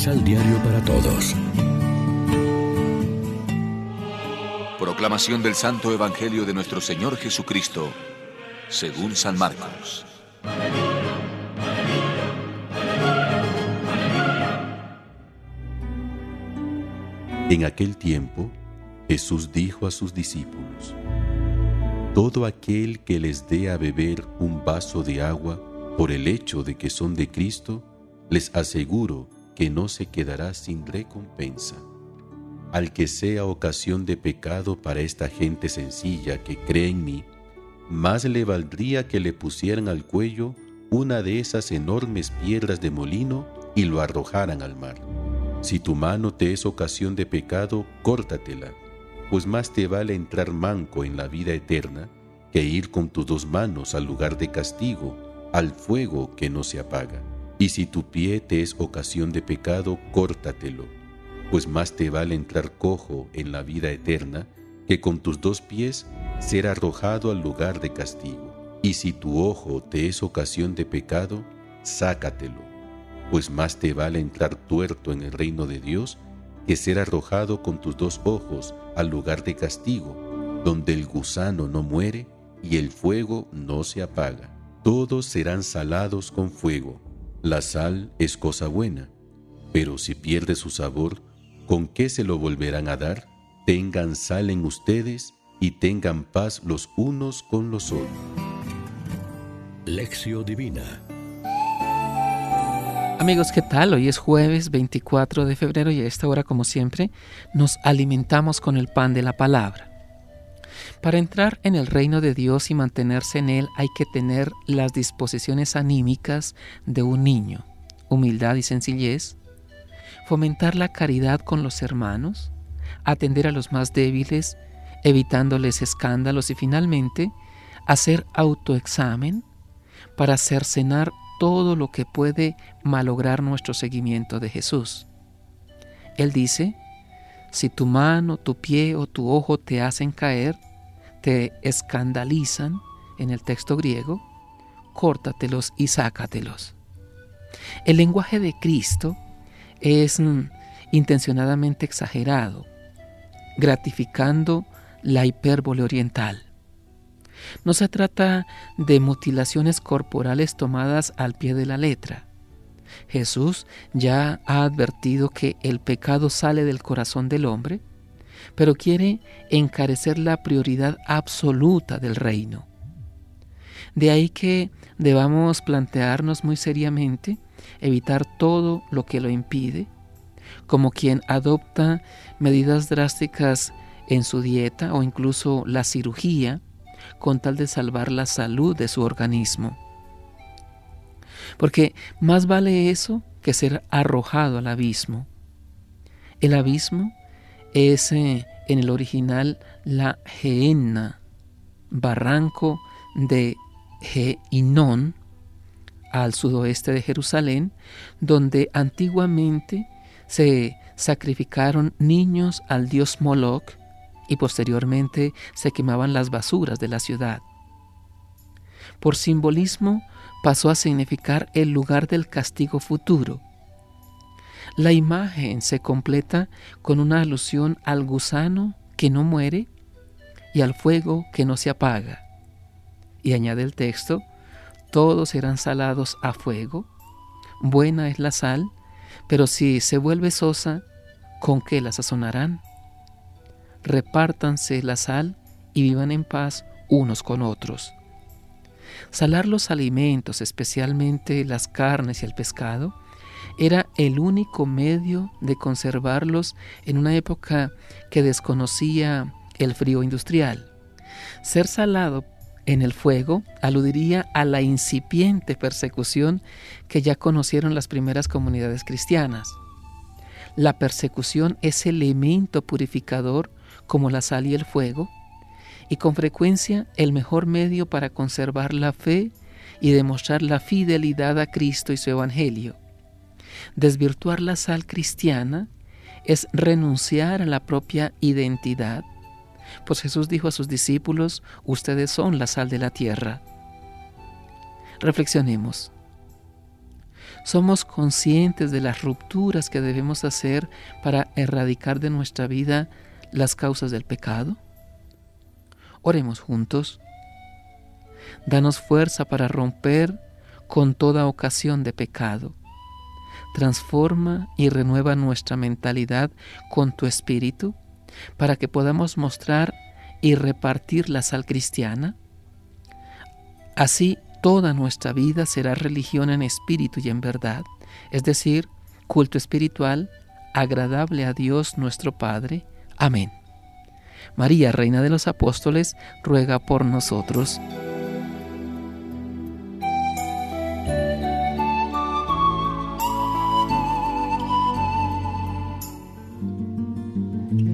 Misal Diario para Todos. Proclamación del Santo Evangelio de nuestro Señor Jesucristo, según San Marcos. En aquel tiempo, Jesús dijo a sus discípulos, Todo aquel que les dé a beber un vaso de agua por el hecho de que son de Cristo, les aseguro que no se quedará sin recompensa. Al que sea ocasión de pecado para esta gente sencilla que cree en mí, más le valdría que le pusieran al cuello una de esas enormes piedras de molino y lo arrojaran al mar. Si tu mano te es ocasión de pecado, córtatela, pues más te vale entrar manco en la vida eterna que ir con tus dos manos al lugar de castigo, al fuego que no se apaga. Y si tu pie te es ocasión de pecado, córtatelo, pues más te vale entrar cojo en la vida eterna que con tus dos pies ser arrojado al lugar de castigo. Y si tu ojo te es ocasión de pecado, sácatelo, pues más te vale entrar tuerto en el reino de Dios que ser arrojado con tus dos ojos al lugar de castigo, donde el gusano no muere y el fuego no se apaga. Todos serán salados con fuego la sal es cosa buena, pero si pierde su sabor, ¿con qué se lo volverán a dar? Tengan sal en ustedes y tengan paz los unos con los otros. Lección Divina Amigos, ¿qué tal? Hoy es jueves 24 de febrero y a esta hora, como siempre, nos alimentamos con el pan de la palabra. Para entrar en el reino de Dios y mantenerse en él hay que tener las disposiciones anímicas de un niño, humildad y sencillez, fomentar la caridad con los hermanos, atender a los más débiles, evitándoles escándalos y finalmente hacer autoexamen para cercenar todo lo que puede malograr nuestro seguimiento de Jesús. Él dice, si tu mano, tu pie o tu ojo te hacen caer, te escandalizan en el texto griego, córtatelos y sácatelos. El lenguaje de Cristo es mm, intencionadamente exagerado, gratificando la hipérbole oriental. No se trata de mutilaciones corporales tomadas al pie de la letra. Jesús ya ha advertido que el pecado sale del corazón del hombre pero quiere encarecer la prioridad absoluta del reino. De ahí que debamos plantearnos muy seriamente evitar todo lo que lo impide, como quien adopta medidas drásticas en su dieta o incluso la cirugía con tal de salvar la salud de su organismo. Porque más vale eso que ser arrojado al abismo. El abismo es en el original la Gehenna, barranco de Geinón, al sudoeste de Jerusalén, donde antiguamente se sacrificaron niños al dios Moloch y posteriormente se quemaban las basuras de la ciudad. Por simbolismo pasó a significar el lugar del castigo futuro, la imagen se completa con una alusión al gusano que no muere y al fuego que no se apaga. Y añade el texto, todos serán salados a fuego, buena es la sal, pero si se vuelve sosa, ¿con qué la sazonarán? Repártanse la sal y vivan en paz unos con otros. Salar los alimentos, especialmente las carnes y el pescado, era el único medio de conservarlos en una época que desconocía el frío industrial. Ser salado en el fuego aludiría a la incipiente persecución que ya conocieron las primeras comunidades cristianas. La persecución es elemento purificador como la sal y el fuego, y con frecuencia el mejor medio para conservar la fe y demostrar la fidelidad a Cristo y su Evangelio. Desvirtuar la sal cristiana es renunciar a la propia identidad, pues Jesús dijo a sus discípulos, ustedes son la sal de la tierra. Reflexionemos. Somos conscientes de las rupturas que debemos hacer para erradicar de nuestra vida las causas del pecado. Oremos juntos. Danos fuerza para romper con toda ocasión de pecado. Transforma y renueva nuestra mentalidad con tu espíritu para que podamos mostrar y repartir la sal cristiana. Así toda nuestra vida será religión en espíritu y en verdad, es decir, culto espiritual agradable a Dios nuestro Padre. Amén. María, Reina de los Apóstoles, ruega por nosotros.